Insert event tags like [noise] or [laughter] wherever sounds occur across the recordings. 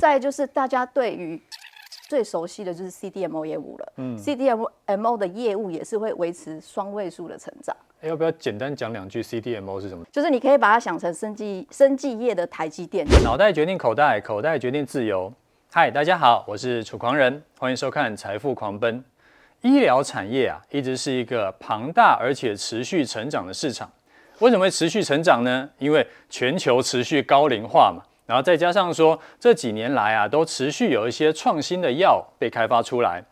再就是大家对于最熟悉的就是 CDMO 业务了。嗯，CDMO 的业务也是会维持双位数的成长。要不要简单讲两句 CDMO 是什么？就是你可以把它想成生技生技业的台积电。脑袋决定口袋，口袋决定自由。嗨，大家好，我是楚狂人，欢迎收看财富狂奔。医疗产业啊，一直是一个庞大而且持续成长的市场。为什么会持续成长呢？因为全球持续高龄化嘛，然后再加上说这几年来啊，都持续有一些创新的药被开发出来，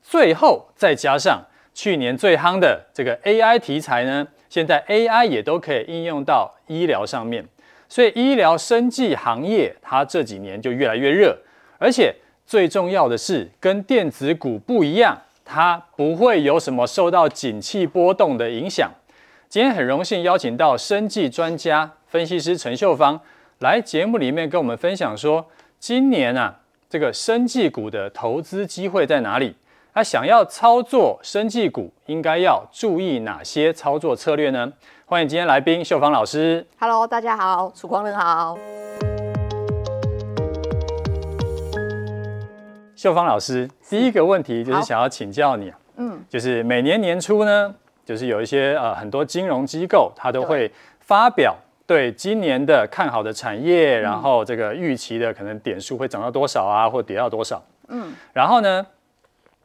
最后再加上去年最夯的这个 AI 题材呢，现在 AI 也都可以应用到医疗上面，所以医疗生技行业它这几年就越来越热，而且最重要的是跟电子股不一样。它不会有什么受到景气波动的影响。今天很荣幸邀请到生技专家分析师陈秀芳来节目里面跟我们分享说，今年啊这个生技股的投资机会在哪里？他想要操作生技股，应该要注意哪些操作策略呢？欢迎今天来宾秀芳老师。Hello，大家好，楚狂人好。秀芳老师，第一个问题就是想要请教你，嗯，就是每年年初呢，就是有一些呃很多金融机构，它都会发表对今年的看好的产业，然后这个预期的可能点数会涨到多少啊，或跌到多少，嗯，然后呢，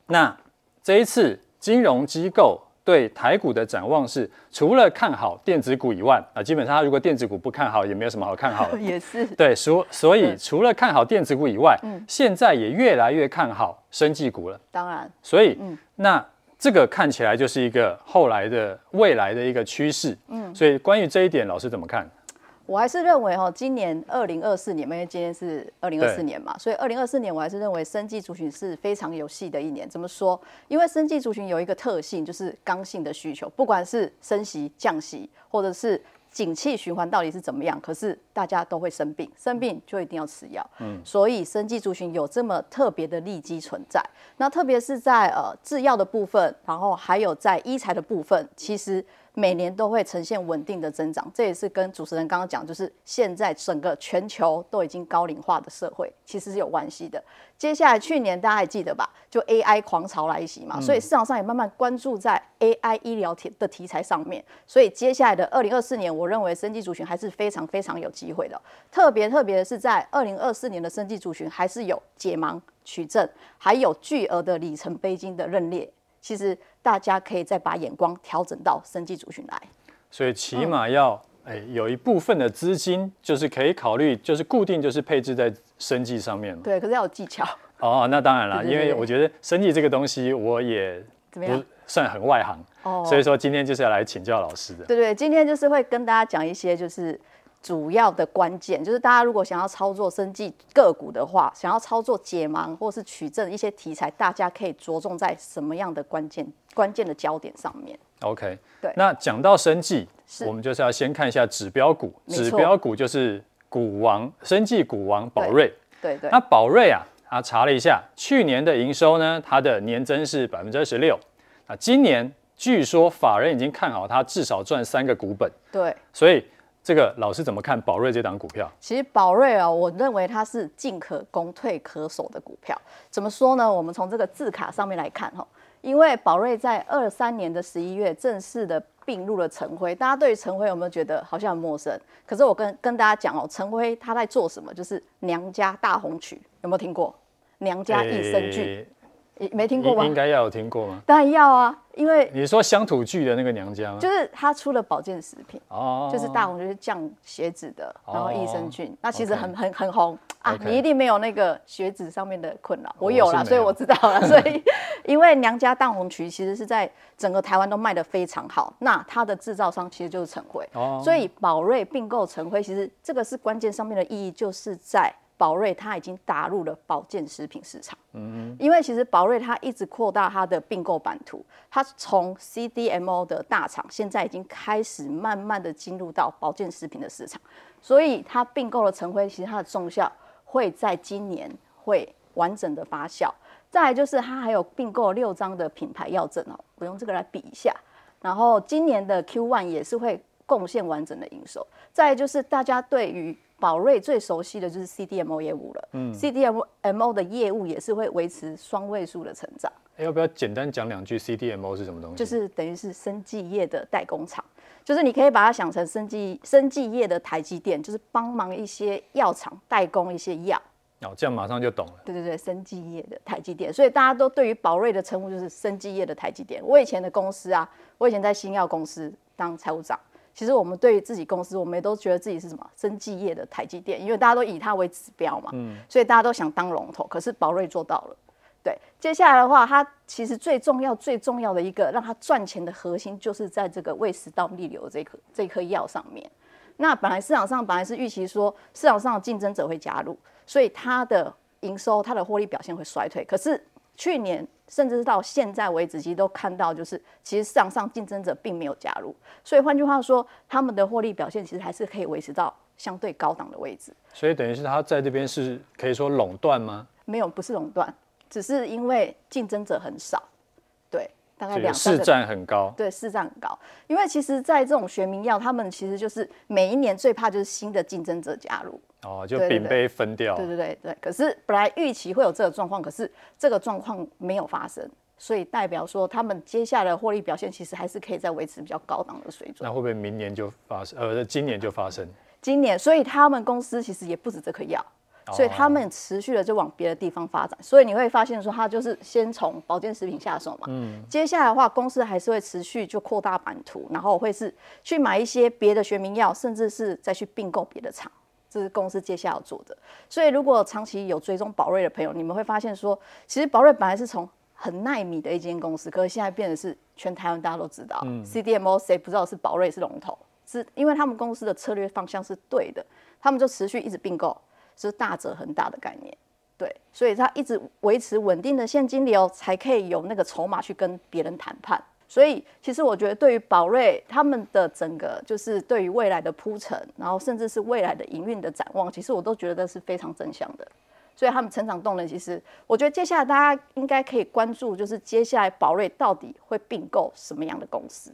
那这一次金融机构。对台股的展望是，除了看好电子股以外，啊，基本上如果电子股不看好，也没有什么好看好的。[laughs] 也是。对，所 [laughs] 所以除了看好电子股以外，嗯，现在也越来越看好生技股了。当然。所以，嗯，那这个看起来就是一个后来的未来的一个趋势。嗯。所以关于这一点，老师怎么看？我还是认为哈，今年二零二四年，因为今天是二零二四年嘛，所以二零二四年我还是认为生技族群是非常有戏的一年。怎么说？因为生技族群有一个特性，就是刚性的需求，不管是升息、降息，或者是景气循环到底是怎么样，可是大家都会生病，生病就一定要吃药。嗯，所以生技族群有这么特别的利基存在。那特别是在呃制药的部分，然后还有在医材的部分，其实。每年都会呈现稳定的增长，这也是跟主持人刚刚讲，就是现在整个全球都已经高龄化的社会，其实是有关系的。接下来去年大家还记得吧？就 AI 狂潮来袭嘛，所以市场上也慢慢关注在 AI 医疗题的题材上面。所以接下来的二零二四年，我认为生技族群还是非常非常有机会的。特别特别的是，在二零二四年的生技族群，还是有解盲、取证，还有巨额的里程碑金的认列。其实大家可以再把眼光调整到生技族群来，所以起码要、嗯欸、有一部分的资金就是可以考虑，就是固定就是配置在生技上面。对，可是要有技巧。哦，那当然了，因为我觉得生技这个东西我也不算很外行，哦，所以说今天就是要来请教老师的。对对，今天就是会跟大家讲一些就是。主要的关键就是，大家如果想要操作生技个股的话，想要操作解盲或是取证一些题材，大家可以着重在什么样的关键关键的焦点上面？OK，对。那讲到生技，我们就是要先看一下指标股，指标股就是股王，生技股王宝瑞。对对，对。那宝瑞啊，他查了一下，去年的营收呢，它的年增是百分之二十六。那今年据说法人已经看好它至少赚三个股本。对。所以。这个老师怎么看宝瑞这档股票？其实宝瑞啊，我认为它是进可攻、退可守的股票。怎么说呢？我们从这个字卡上面来看哈，因为宝瑞在二三年的十一月正式的并入了成辉。大家对于成辉有没有觉得好像很陌生？可是我跟跟大家讲哦，成辉他在做什么？就是娘家大红曲，有没有听过？娘家益生菌。欸没听过吗？应该要有听过吗？当然要啊，因为你说乡土剧的那个娘家吗？就是他出了保健食品哦，就是大红就是降血脂的，然后益生菌，那其实很很很红啊。你一定没有那个血脂上面的困扰，我有啦，所以我知道了。[laughs] 所以因为娘家大红曲其实是在整个台湾都卖的非常好，那它的制造商其实就是晨辉哦，所以宝瑞并购成辉，其实这个是关键上面的意义，就是在。宝瑞它已经打入了保健食品市场，嗯，因为其实宝瑞它一直扩大它的并购版图，它从 CDMO 的大厂，现在已经开始慢慢的进入到保健食品的市场，所以它并购了成辉，其实它的重效会在今年会完整的发酵。再来就是它还有并购六张的品牌药证哦，我用这个来比一下，然后今年的 Q1 也是会贡献完整的营收。再来就是大家对于宝瑞最熟悉的就是 CDMO 业务了。嗯，CDMO 的业务也是会维持双位数的成长。要不要简单讲两句 CDMO 是什么东西？就是等于是生技业的代工厂，就是你可以把它想成生技生技业的台积电，就是帮忙一些药厂代工一些药。哦，这样马上就懂了。对对对，生技业的台积电，所以大家都对于宝瑞的称呼就是生技业的台积电。我以前的公司啊，我以前在新药公司当财务长，其实我们对于自己公司，我们也都觉得自己是什么生技业的台积电，因为大家都以它为指标嘛，嗯，所以大家都想当龙头。可是宝瑞做到了。对，接下来的话，它其实最重要、最重要的一个让它赚钱的核心，就是在这个胃食道逆流这颗这颗药上面。那本来市场上本来是预期说市场上的竞争者会加入，所以它的营收、它的获利表现会衰退。可是去年甚至是到现在为止，其实都看到就是其实市场上竞争者并没有加入，所以换句话说，他们的获利表现其实还是可以维持到相对高档的位置。所以等于是他在这边是可以说垄断吗？没有，不是垄断。只是因为竞争者很少，对，大概两市占很高，对，市占很高。因为其实，在这种学名药，他们其实就是每一年最怕就是新的竞争者加入，哦，就饼被分掉。对对对对。可是本来预期会有这个状况，可是这个状况没有发生，所以代表说他们接下来的获利表现其实还是可以再维持比较高档的水准。那会不会明年就发生？呃，今年就发生？今年，所以他们公司其实也不止这颗药。所以他们持续的就往别的地方发展，所以你会发现说，他就是先从保健食品下手嘛。嗯。接下来的话，公司还是会持续就扩大版图，然后会是去买一些别的学名药，甚至是再去并购别的厂，这是公司接下来要做的。所以如果长期有追踪宝瑞的朋友，你们会发现说，其实宝瑞本来是从很耐米的一间公司，可是现在变得是全台湾大家都知道，嗯，CDMO 谁不知道是宝瑞是龙头，是因为他们公司的策略方向是对的，他们就持续一直并购。是大者恒大的概念，对，所以他一直维持稳定的现金流，才可以有那个筹码去跟别人谈判。所以其实我觉得，对于宝瑞他们的整个就是对于未来的铺陈，然后甚至是未来的营运的展望，其实我都觉得是非常正向的。所以他们成长动能，其实我觉得接下来大家应该可以关注，就是接下来宝瑞到底会并购什么样的公司。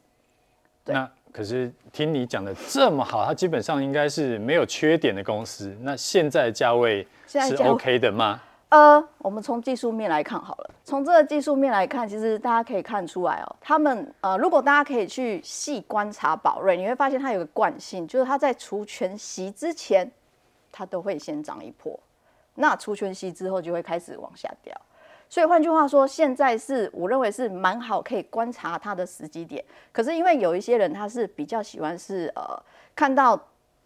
对。那可是听你讲的这么好，它基本上应该是没有缺点的公司。那现在价位是 OK 的吗？呃，我们从技术面来看好了。从这个技术面来看，其实大家可以看出来哦，他们呃，如果大家可以去细观察宝瑞，你会发现它有个惯性，就是它在除全息之前，它都会先涨一波，那除全息之后就会开始往下掉。所以换句话说，现在是我认为是蛮好，可以观察它的时机点。可是因为有一些人他是比较喜欢是呃看到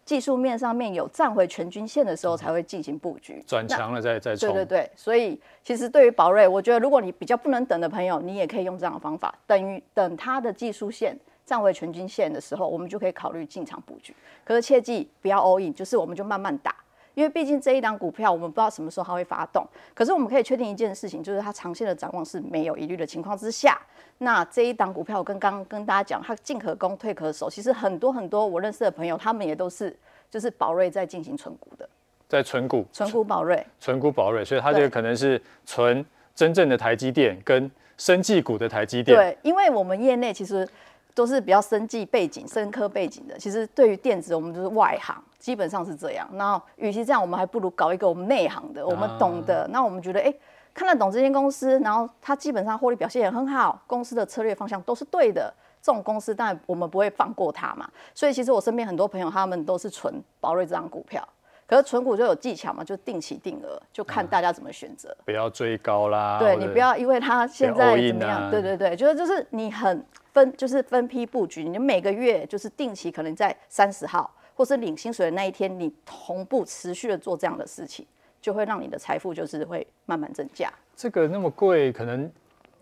技术面上面有站回全均线的时候才会进行布局，转强了再再冲。对对对，所以其实对于宝瑞，我觉得如果你比较不能等的朋友，你也可以用这样的方法，等于等它的技术线站回全均线的时候，我们就可以考虑进场布局。可是切记不要 all in，就是我们就慢慢打。因为毕竟这一档股票，我们不知道什么时候它会发动。可是我们可以确定一件事情，就是它长线的展望是没有疑虑的情况之下，那这一档股票，我跟刚刚跟大家讲，它进可攻，退可守。其实很多很多我认识的朋友，他们也都是就是宝瑞在进行存股的，在存股，存股宝瑞，存股宝瑞，所以它这个可能是存真正的台积电跟生技股的台积电。对，因为我们业内其实。都是比较生技背景、生科背景的。其实对于电子，我们就是外行，基本上是这样。那与其这样，我们还不如搞一个我们内行的，我们懂的。那我们觉得，哎，看得懂这间公司，然后它基本上获利表现也很好，公司的策略方向都是对的。这种公司当然我们不会放过它嘛。所以其实我身边很多朋友，他们都是存宝瑞这张股票。可是存股就有技巧嘛，就定期定额，就看大家怎么选择。不要追高啦。对，你不要因为它现在怎么样？对对对，觉得就是你很。分就是分批布局，你每个月就是定期，可能在三十号或是领薪水的那一天，你同步持续的做这样的事情，就会让你的财富就是会慢慢增加。这个那么贵，可能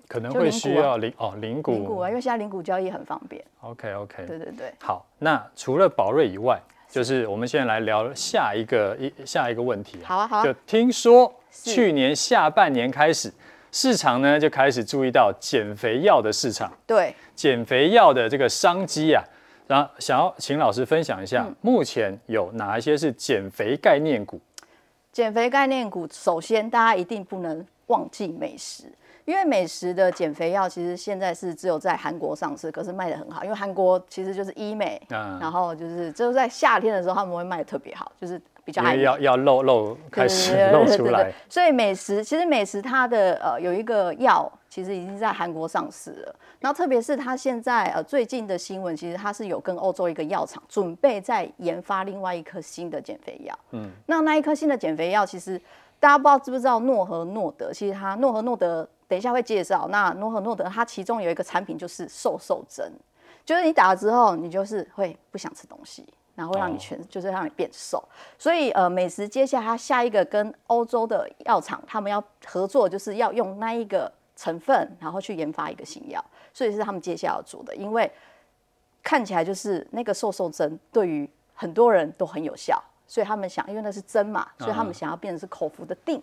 可能会需要领哦零股啊，因为现在零股交易很方便。OK OK，对对对。好，那除了宝瑞以外，就是我们现在来聊下一个一下一个问题。好啊好啊。就听说去年下半年开始。市场呢就开始注意到减肥药的市场，对减肥药的这个商机啊，然后想要请老师分享一下，目前有哪一些是减肥概念股？减肥概念股，首先大家一定不能忘记美食。因为美食的减肥药其实现在是只有在韩国上市，可是卖的很好。因为韩国其实就是医美，然后就是就是在夏天的时候他们会卖的特别好，就是比较爱，要要露露开始露出来。所以美食其实美食它的呃有一个药，其实已经在韩国上市了。然后特别是它现在呃最近的新闻，其实它是有跟欧洲一个药厂准备在研发另外一颗新的减肥药。嗯，那那一颗新的减肥药，其实大家不知道知不知道诺和诺德？其实它诺和诺德等一下会介绍。那诺和诺德它其中有一个产品就是瘦瘦针，就是你打了之后，你就是会不想吃东西。然后让你全、oh. 就是让你变瘦，所以呃，美食接下来它下一个跟欧洲的药厂他们要合作，就是要用那一个成分，然后去研发一个新药，所以是他们接下来要做的。因为看起来就是那个瘦瘦针对于很多人都很有效，所以他们想，因为那是针嘛，所以他们想要变成是口服的定，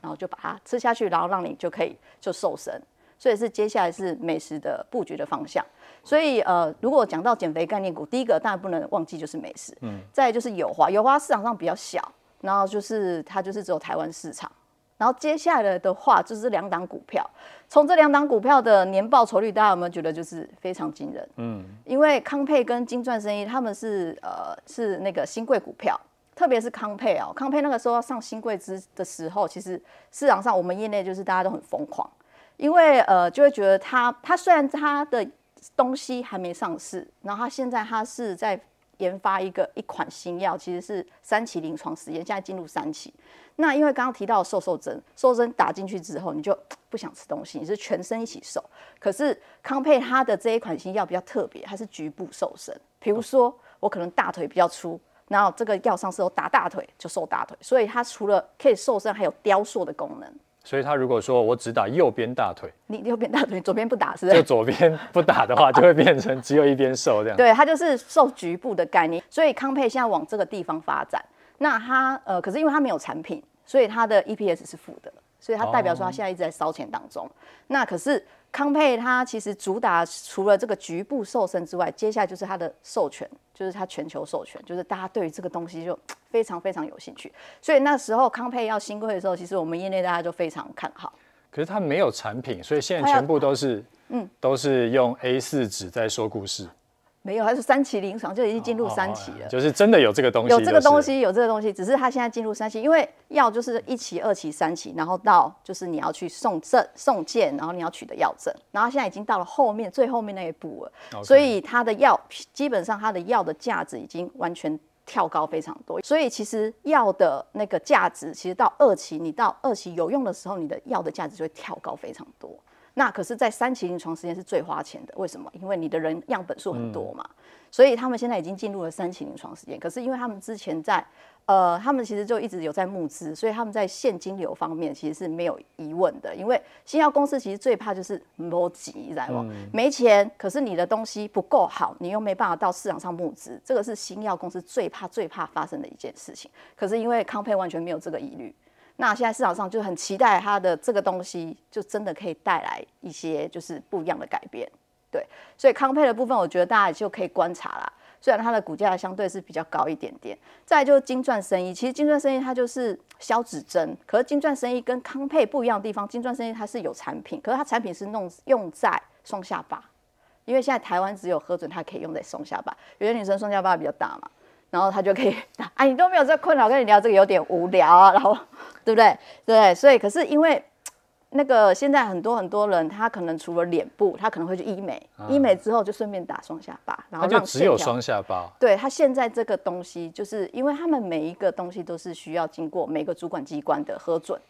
然后就把它吃下去，然后让你就可以就瘦身。所以是接下来是美食的布局的方向。所以呃，如果讲到减肥概念股，第一个当然不能忘记就是美食，嗯，再就是有花，有花市场上比较小，然后就是它就是只有台湾市场，然后接下来的话就是两档股票，从这两档股票的年报酬率，大家有没有觉得就是非常惊人？嗯，因为康佩跟金钻生意他们是呃是那个新贵股票，特别是康佩哦，康佩那个时候要上新贵之的时候，其实市场上我们业内就是大家都很疯狂，因为呃就会觉得它它虽然它的东西还没上市，然后它现在它是在研发一个一款新药，其实是三期临床实验，现在进入三期。那因为刚刚提到瘦瘦针，瘦针打进去之后，你就 [tsk] 不想吃东西，你是全身一起瘦。可是康沛它的这一款新药比较特别，它是局部瘦身。比如说我可能大腿比较粗，然后这个药上市后打大腿就瘦大腿，所以它除了可以瘦身，还有雕塑的功能。所以他如果说我只打右边大腿，你右边大腿，左边不打是不是？就左边不打的话，就会变成只有一边瘦这样。对，它就是瘦局部的概念。所以康佩现在往这个地方发展。那它呃，可是因为它没有产品，所以它的 EPS 是负的，所以它代表说它现在一直在烧钱当中。哦、那可是康佩它其实主打除了这个局部瘦身之外，接下来就是它的授权，就是它全球授权，就是大家对于这个东西就。非常非常有兴趣，所以那时候康佩要新贵的时候，其实我们业内大家就非常看好。可是它没有产品，所以现在全部都是嗯，都是用 A 四纸在说故事。没有，它是三期临床就已经进入三期了，就是真的有这个东西，有这个东西，有这个东西，只是它现在进入三期，因为药就是一期、二期、三期，然后到就是你要去送证、送件，然后你要取得药证，然后现在已经到了后面最后面那一步了，所以它的药基本上它的药的价值已经完全。跳高非常多，所以其实药的那个价值，其实到二期，你到二期有用的时候，你的药的价值就会跳高非常多。那可是，在三期临床实验是最花钱的，为什么？因为你的人样本数很多嘛，所以他们现在已经进入了三期临床实验。可是，因为他们之前在呃，他们其实就一直有在募资，所以他们在现金流方面其实是没有疑问的。因为新药公司其实最怕就是逻辑，你知道吗？没钱，可是你的东西不够好，你又没办法到市场上募资，这个是新药公司最怕、最怕发生的一件事情。可是因为康佩完全没有这个疑虑，那现在市场上就很期待它的这个东西，就真的可以带来一些就是不一样的改变。对，所以康配的部分，我觉得大家就可以观察啦。虽然它的股价相对是比较高一点点，再就是金钻生意，其实金钻生意它就是消脂针，可是金钻生意跟康配不一样的地方，金钻生意它是有产品，可是它产品是弄用在双下巴，因为现在台湾只有核准它可以用在双下巴，有些女生双下巴比较大嘛，然后他就可以，啊 [laughs] 你都没有这个困扰，跟你聊这个有点无聊啊，然后 [laughs] 对不对？对，所以可是因为。那个现在很多很多人，他可能除了脸部，他可能会去医美，啊、医美之后就顺便打双下巴，然后让就只有双下巴。对，他现在这个东西，就是因为他们每一个东西都是需要经过每个主管机关的核准。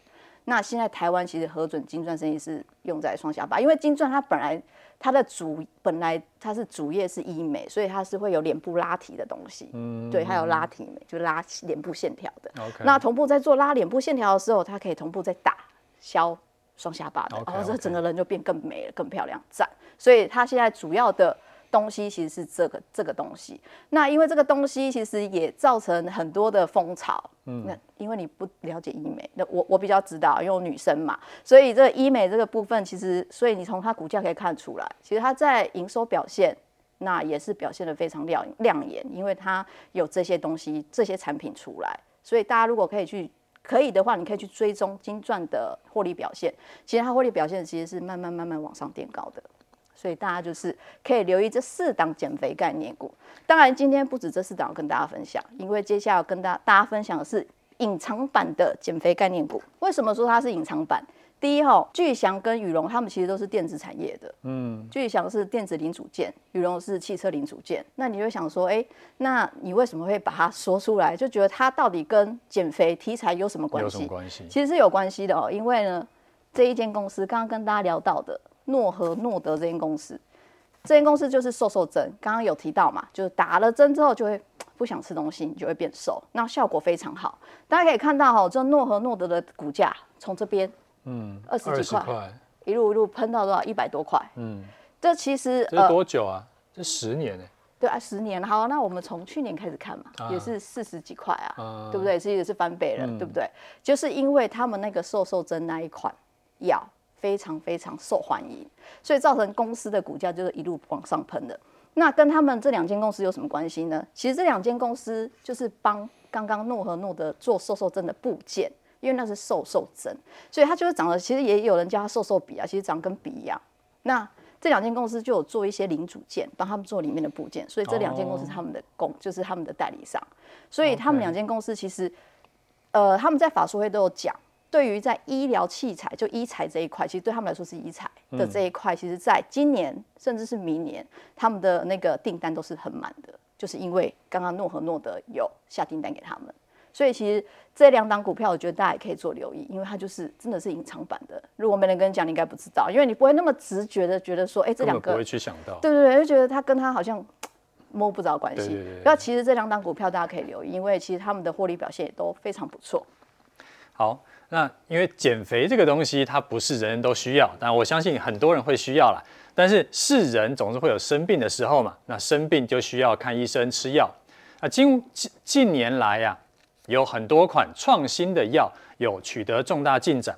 那现在台湾其实核准金钻生意是用在双下巴，因为金钻它本来它的主本来它是主业是医美，所以它是会有脸部拉提的东西。嗯，对，还有拉提美，就拉脸部线条的。那同步在做拉脸部线条的时候，它可以同步在打消。双下巴的，然后这整个人就变更美了，更漂亮，赞。所以它现在主要的东西其实是这个这个东西。那因为这个东西其实也造成很多的风潮。嗯，那因为你不了解医美，那我我比较知道，因为我女生嘛，所以这个医美这个部分其实，所以你从它股价可以看出来，其实它在营收表现，那也是表现得非常亮亮眼，因为它有这些东西这些产品出来，所以大家如果可以去。可以的话，你可以去追踪金钻的获利表现。其实它获利表现其实是慢慢慢慢往上垫高的，所以大家就是可以留意这四档减肥概念股。当然，今天不止这四档要跟大家分享，因为接下来要跟大家大家分享的是隐藏版的减肥概念股。为什么说它是隐藏版？第一哈，巨祥跟宇龙他们其实都是电子产业的，嗯，巨祥是电子零组件，宇龙是汽车零组件。那你就想说，哎、欸，那你为什么会把它说出来？就觉得它到底跟减肥题材有什么关系？有什么关系？其实是有关系的哦，因为呢，这一间公司刚刚跟大家聊到的诺和诺德这间公司，这间公司就是瘦瘦针，刚刚有提到嘛，就是打了针之后就会不想吃东西，你就会变瘦，那效果非常好。大家可以看到哈，这诺和诺德的股价从这边。嗯，二十几块，一路一路喷到多少？一百多块。嗯，这其实这多久啊？这十年呢？对啊，十年。好，那我们从去年开始看嘛，也是四十几块啊，对不对？其实也是翻倍了，对不对？就是因为他们那个瘦瘦针那一款药非常非常受欢迎，所以造成公司的股价就是一路往上喷的。那跟他们这两间公司有什么关系呢？其实这两间公司就是帮刚刚诺和诺德做瘦瘦针的部件。因为那是瘦瘦针，所以它就是长得，其实也有人叫它瘦瘦笔啊，其实长得跟笔一样。那这两间公司就有做一些零组件，帮他们做里面的部件，所以这两间公司他们的供就是他们的代理商。所以他们两间公司其实，呃，他们在法说会都有讲，对于在医疗器材就医材这一块，其实对他们来说是医材的这一块，其实在今年甚至是明年，他们的那个订单都是很满的，就是因为刚刚诺和诺德有下订单给他们。所以其实这两档股票，我觉得大家也可以做留意，因为它就是真的是隐藏版的。如果没人跟你讲，你应该不知道，因为你不会那么直觉的觉得说，哎、欸，这两个不会去想到，对对对，就觉得它跟它好像摸不着关系。那其实这两档股票大家可以留意，因为其实他们的获利表现也都非常不错。好，那因为减肥这个东西，它不是人人都需要，但我相信很多人会需要啦。但是是人总是会有生病的时候嘛，那生病就需要看医生吃药。那近近近年来呀、啊。有很多款创新的药有取得重大进展，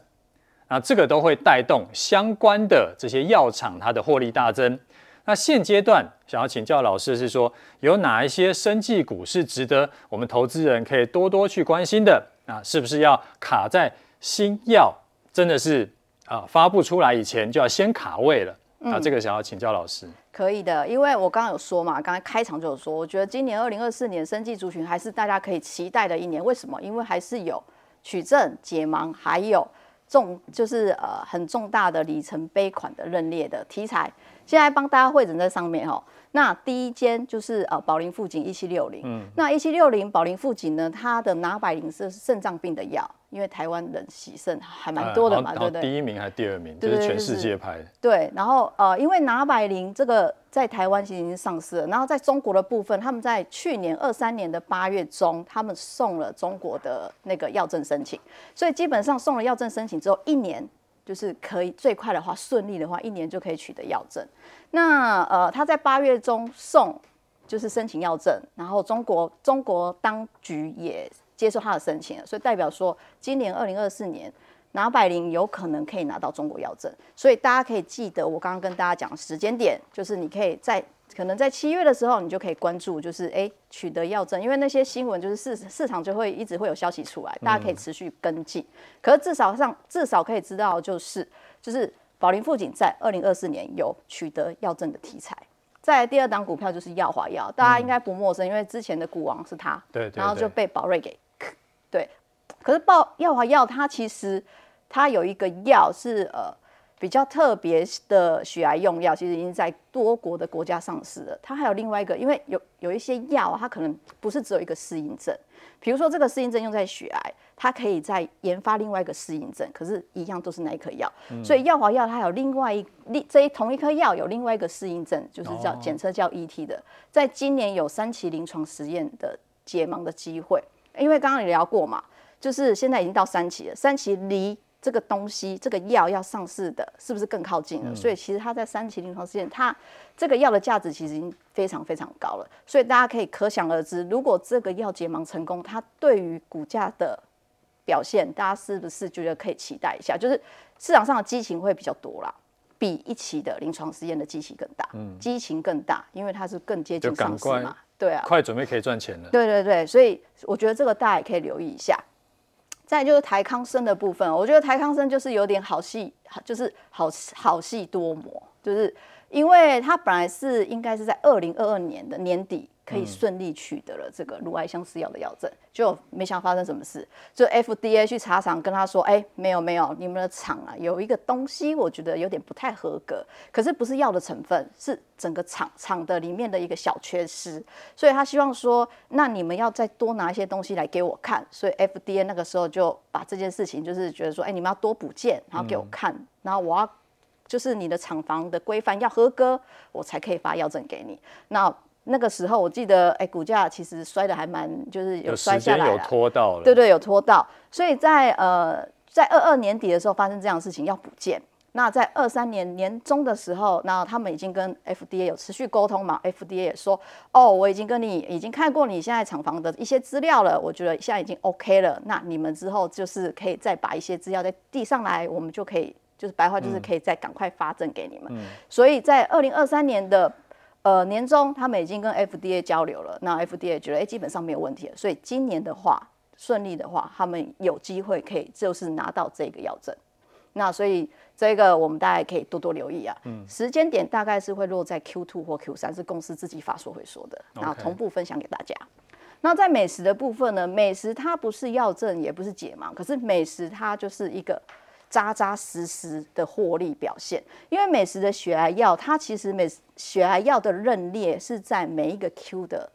那这个都会带动相关的这些药厂它的获利大增。那现阶段想要请教老师是说，有哪一些生技股是值得我们投资人可以多多去关心的？啊，是不是要卡在新药真的是啊发布出来以前就要先卡位了？啊，这个想要请教老师。可以的，因为我刚刚有说嘛，刚才开场就有说，我觉得今年二零二四年生技族群还是大家可以期待的一年。为什么？因为还是有取证解盲，还有重就是呃很重大的里程碑款的认列的题材。现在帮大家汇整在上面哦。那第一间就是呃宝林富锦一七六零，嗯，那一七六零宝林富锦呢，它的拿百灵是肾脏病的药。因为台湾人洗肾还蛮多的嘛，对不对？第一名还是第二名？就是全世界排的。对，然后呃，因为拿百灵这个在台湾其实已经上市了，然后在中国的部分，他们在去年二三年的八月中，他们送了中国的那个药证申请，所以基本上送了药证申请之后，一年就是可以最快的话，顺利的话，一年就可以取得药证。那呃，他在八月中送就是申请药证，然后中国中国当局也。接受他的申请，所以代表说，今年二零二四年拿百灵有可能可以拿到中国药证，所以大家可以记得我刚刚跟大家讲的时间点，就是你可以在可能在七月的时候，你就可以关注，就是哎、欸、取得药证，因为那些新闻就是市市场就会一直会有消息出来，大家可以持续跟进。可是至少上至少可以知道，就是就是宝林富锦在二零二四年有取得药证的题材。再来第二档股票就是药华药，大家应该不陌生，因为之前的股王是他，对，然后就被宝瑞给。对，可是报药华药它其实它有一个药是呃比较特别的血癌用药，其实已经在多国的国家上市了。它还有另外一个，因为有有一些药它可能不是只有一个适应症，比如说这个适应症用在血癌，它可以再研发另外一个适应症，可是一样都是那一颗药。嗯、所以药华药它有另外一另这一同一颗药有另外一个适应症，就是叫简称叫 ET 的，在今年有三期临床实验的解盲的机会。因为刚刚你聊过嘛，就是现在已经到三期了，三期离这个东西、这个药要上市的，是不是更靠近了？嗯、所以其实它在三期临床试验，它这个药的价值其实已经非常非常高了。所以大家可以可想而知，如果这个药结盲成功，它对于股价的表现，大家是不是觉得可以期待一下？就是市场上的激情会比较多啦，比一期的临床试验的激情更大，嗯，激情更大，因为它是更接近上市嘛。对啊，快准备可以赚钱了。对对对，所以我觉得这个大家也可以留意一下。再就是台康生的部分，我觉得台康生就是有点好戏，就是好好戏多磨，就是因为他本来是应该是在二零二二年的年底。可以顺利取得了这个乳癌相似药的药证，就没想发生什么事。就 FDA 去查厂，跟他说：“哎、欸，没有没有，你们的厂啊有一个东西，我觉得有点不太合格。可是不是药的成分，是整个厂厂的里面的一个小缺失。所以他希望说，那你们要再多拿一些东西来给我看。所以 FDA 那个时候就把这件事情，就是觉得说，哎、欸，你们要多补件，然后给我看，嗯、然后我要就是你的厂房的规范要合格，我才可以发药证给你。那那个时候我记得，哎，股价其实摔的还蛮，就是有摔下来，有拖到了，对对，有拖到。所以在呃，在二二年底的时候发生这样的事情，要补件。那在二三年年中的时候，那他们已经跟 FDA 有持续沟通嘛，FDA 也说，哦，我已经跟你已经看过你现在厂房的一些资料了，我觉得现在已经 OK 了。那你们之后就是可以再把一些资料再递上来，我们就可以，就是白话就是可以再赶快发证给你们。嗯、所以在二零二三年的。呃，年终他们已经跟 FDA 交流了，那 FDA 觉得哎，基本上没有问题了，所以今年的话顺利的话，他们有机会可以就是拿到这个药证。那所以这个我们大家可以多多留意啊。嗯。时间点大概是会落在 Q2 或 Q3，是公司自己法说会说的，然后同步分享给大家。那在美食的部分呢，美食它不是药证，也不是解盲，可是美食它就是一个。扎扎实实的获利表现，因为美时的血癌药，它其实美血癌药的认列是在每一个 Q 的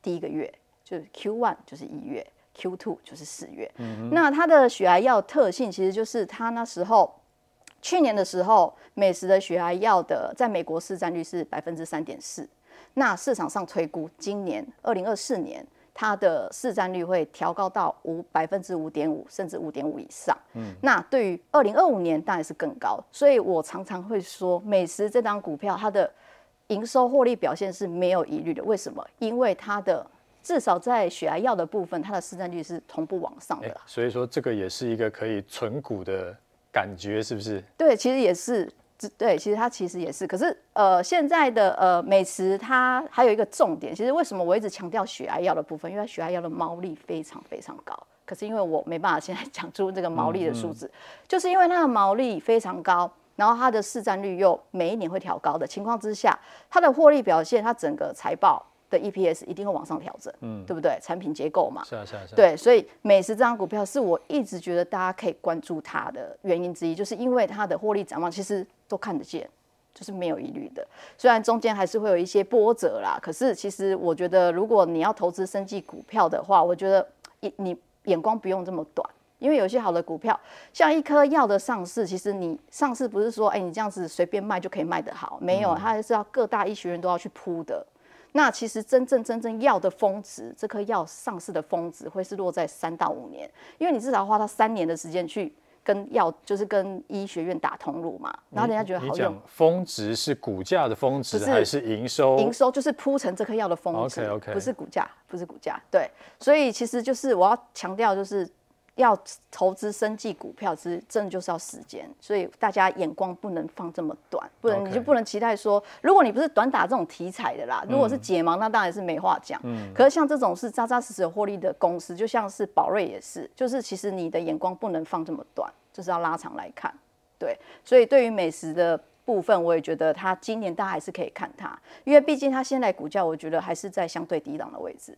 第一个月，就是 Q one 就是一月，Q two 就是四月。嗯。那它的血癌药特性其实就是它那时候去年的时候，美时的血癌药的在美国市占率是百分之三点四，那市场上推估今年二零二四年。它的市占率会调高到五百分之五点五，甚至五点五以上。嗯，那对于二零二五年当然是更高。所以我常常会说，美食这张股票它的营收获利表现是没有疑虑的。为什么？因为它的至少在血癌药的部分，它的市占率是同步往上的。所以说这个也是一个可以存股的感觉，是不是？对，其实也是。对，其实它其实也是，可是呃，现在的呃美食它还有一个重点，其实为什么我一直强调血癌药的部分？因为血癌药的毛利非常非常高，可是因为我没办法现在讲出这个毛利的数字，嗯嗯，就是因为它的毛利非常高，然后它的市占率又每一年会调高的情况之下，它的获利表现，它整个财报。的 EPS 一定会往上调整，嗯，对不对？产品结构嘛，是啊，是啊，是啊。对，所以美食这张股票是我一直觉得大家可以关注它的原因之一，就是因为它的获利展望其实都看得见，就是没有疑虑的。虽然中间还是会有一些波折啦，可是其实我觉得，如果你要投资生技股票的话，我觉得你你眼光不用这么短，因为有些好的股票，像一颗药的上市，其实你上市不是说，哎，你这样子随便卖就可以卖得好，没有，它还是要各大医学院都要去铺的。那其实真正真正药的峰值，这颗药上市的峰值会是落在三到五年，因为你至少要花到三年的时间去跟药，就是跟医学院打通路嘛。然后人家觉得好用。峰值是股价的峰值还是营收？营收就是铺成这颗药的峰值。OK OK，不是股价，不是股价。对，所以其实就是我要强调就是。要投资生计股票，其实真的就是要时间，所以大家眼光不能放这么短，不能 Okay. 你就不能期待说，如果你不是短打这种题材的啦，如果是解盲，那当然是没话讲。嗯。可是像这种是扎扎实实有获利的公司，就像是宝瑞也是，就是其实你的眼光不能放这么短，就是要拉长来看。对，所以对于美食的部分，我也觉得它今年大家还是可以看它，因为毕竟它现在股价，我觉得还是在相对低档的位置。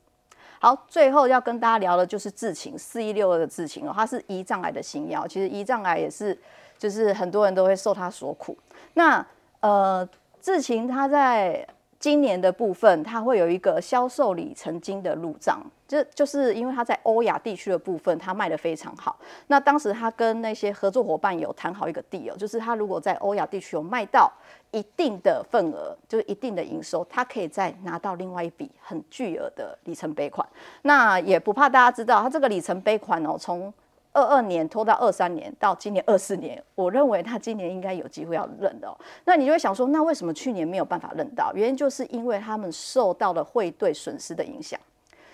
好，最后要跟大家聊的就是智勤四一六二的智勤哦，它是胰脏癌的新药，其实胰脏癌也是，就是很多人都会受它所苦。那呃，智勤它在。今年的部分，它会有一个销售里程金的入账，就就是因为它在欧亚地区的部分，它卖得非常好。那当时他跟那些合作伙伴有谈好一个 deal，就是他如果在欧亚地区有卖到一定的份额，就是一定的营收，他可以再拿到另外一笔很巨额的里程碑款。那也不怕大家知道，他这个里程碑款哦，从二二年拖到二三年，到今年二四年，我认为他今年应该有机会要认的哦。那你就会想说，那为什么去年没有办法认到？原因就是因为他们受到了汇兑损失的影响，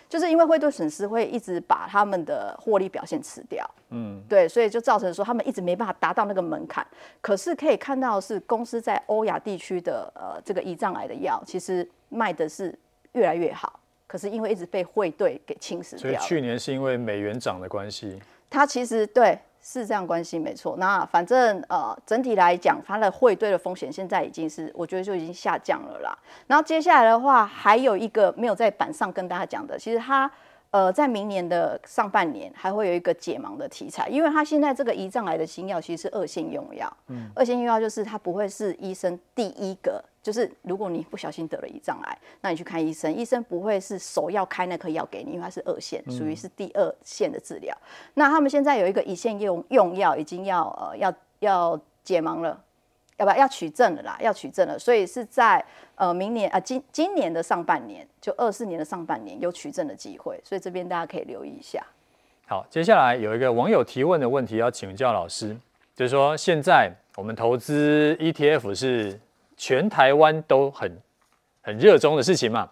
就是因为汇兑损失会一直把他们的获利表现吃掉。嗯，对，所以就造成说他们一直没办法达到那个门槛。可是可以看到是公司在欧亚地区的呃这个胰脏癌的药，其实卖的是越来越好。可是因为一直被汇兑给侵蚀掉，所以去年是因为美元涨的关系。它其实对是这样关系没错。那反正呃，整体来讲，它的汇兑的风险现在已经是我觉得就已经下降了啦。然后接下来的话，还有一个没有在板上跟大家讲的，其实它。呃，在明年的上半年还会有一个解盲的题材，因为它现在这个胰脏癌的新药其实是二线用药。嗯，二线用药就是它不会是医生第一个，就是如果你不小心得了胰脏癌，那你去看医生，医生不会是首要开那颗药给你，因为它是二线，属于是第二线的治疗。嗯、那他们现在有一个一线用用药已经要呃要要解盲了。要不要要取证了啦？要取证了，所以是在呃明年啊、今今年的上半年，就二四年的上半年有取证的机会，所以这边大家可以留意一下。好，接下来有一个网友提问的问题要请教老师，就是说现在我们投资 ETF 是全台湾都很很热衷的事情嘛？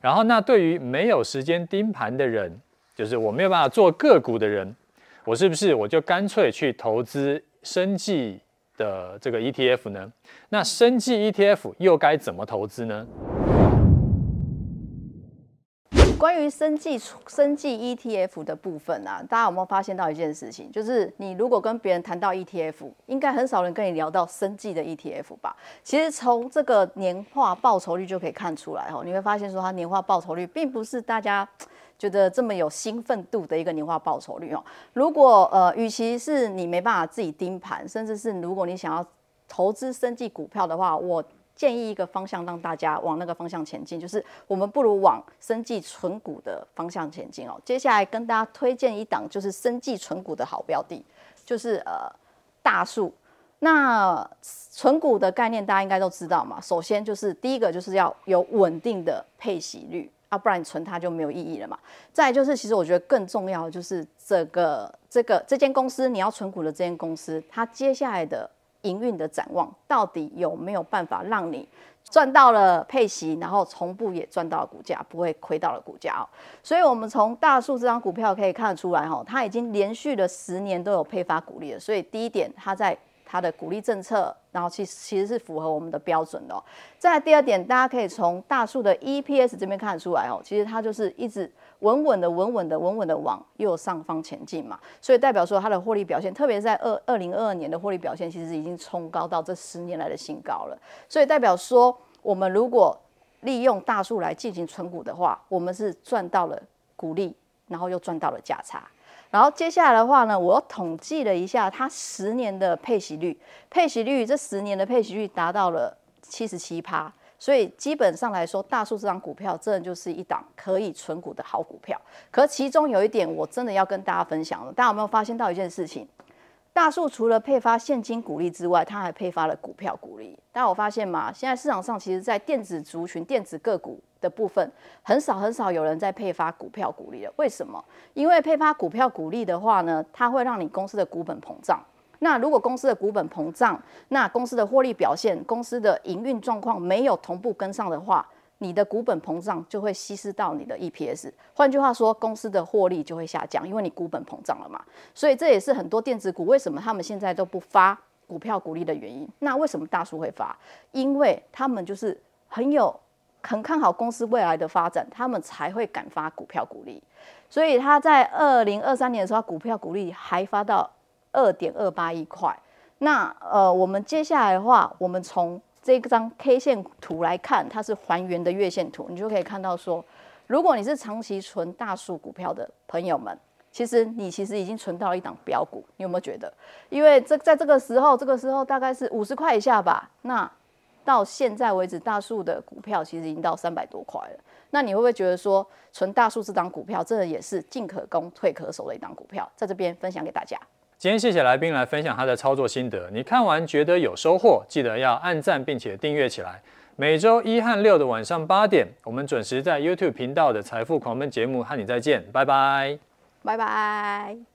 然后那对于没有时间盯盘的人，就是我没有办法做个股的人，我是不是我就干脆去投资生计？的这个 ETF 呢？那生技 ETF 又该怎么投资呢？关于生技生技 ETF 的部分啊，大家有没有发现到一件事情？就是你如果跟别人谈到 ETF，应该很少人跟你聊到生技的 ETF 吧？其实从这个年化报酬率就可以看出来哦，你会发现说它年化报酬率并不是大家。觉得这么有兴奋度的一个年化报酬率哦，如果呃，与其是你没办法自己盯盘，甚至是如果你想要投资生技股票的话，我建议一个方向让大家往那个方向前进，就是我们不如往生技存股的方向前进哦。接下来跟大家推荐一档就是生技存股的好标的，就是呃大树。那存股的概念大家应该都知道嘛，首先就是第一个就是要有稳定的配息率。啊，不然你存它就没有意义了嘛。再就是，其实我觉得更重要的就是这个这个这间公司你要存股的这间公司，它接下来的营运的展望到底有没有办法让你赚到了配息，然后同步也赚到了股价，不会亏到了股价哦。所以，我们从大树这张股票可以看得出来，哈，它已经连续的十年都有配发股利了。所以，第一点，它在它的股利政策，然后其实其实是符合我们的标准的哦。再来第二点，大家可以从大树的 EPS 这边看得出来哦，其实它就是一直稳稳的、稳稳的、稳稳的往右上方前进嘛，所以代表说它的获利表现，特别是在二二零二二年的获利表现，其实已经冲高到这十年来的新高了。所以代表说，我们如果利用大树来进行存股的话，我们是赚到了股利，然后又赚到了价差。然后接下来的话呢，我统计了一下，它十年的配息率，配息率这十年的配息率达到了七十七趴，所以基本上来说，大树这张股票真的就是一档可以存股的好股票。可其中有一点，我真的要跟大家分享了，大家有没有发现到一件事情？大树除了配发现金股利之外，它还配发了股票股利。但我发现嘛？现在市场上其实，在电子族群、电子个股的部分，很少很少有人在配发股票股利了。为什么？因为配发股票股利的话呢，它会让你公司的股本膨胀。那如果公司的股本膨胀，那公司的获利表现、公司的营运状况没有同步跟上的话，你的股本膨胀就会稀释到你的 EPS，换句话说，公司的获利就会下降，因为你股本膨胀了嘛。所以这也是很多电子股为什么他们现在都不发股票股利的原因。那为什么大叔会发？因为他们就是很有很看好公司未来的发展，他们才会敢发股票股利。所以他在二零二三年的时候，股票股利还发到二点二八亿块。那呃，我们接下来的话，我们从这张 K 线图来看，它是还原的月线图，你就可以看到说，如果你是长期存大数股票的朋友们，其实你其实已经存到了一档标股，你有没有觉得？因为这在这个时候，这个时候大概是五十块以下吧，那到现在为止，大数的股票其实已经到三百多块了，那你会不会觉得说，存大数这档股票，真的也是进可攻退可守的一档股票？在这边分享给大家。今天谢谢来宾来分享他的操作心得。你看完觉得有收获，记得要按赞并且订阅起来。每周一和六的晚上八点，我们准时在 YouTube 频道的财富狂奔节目和你再见，拜拜，拜拜。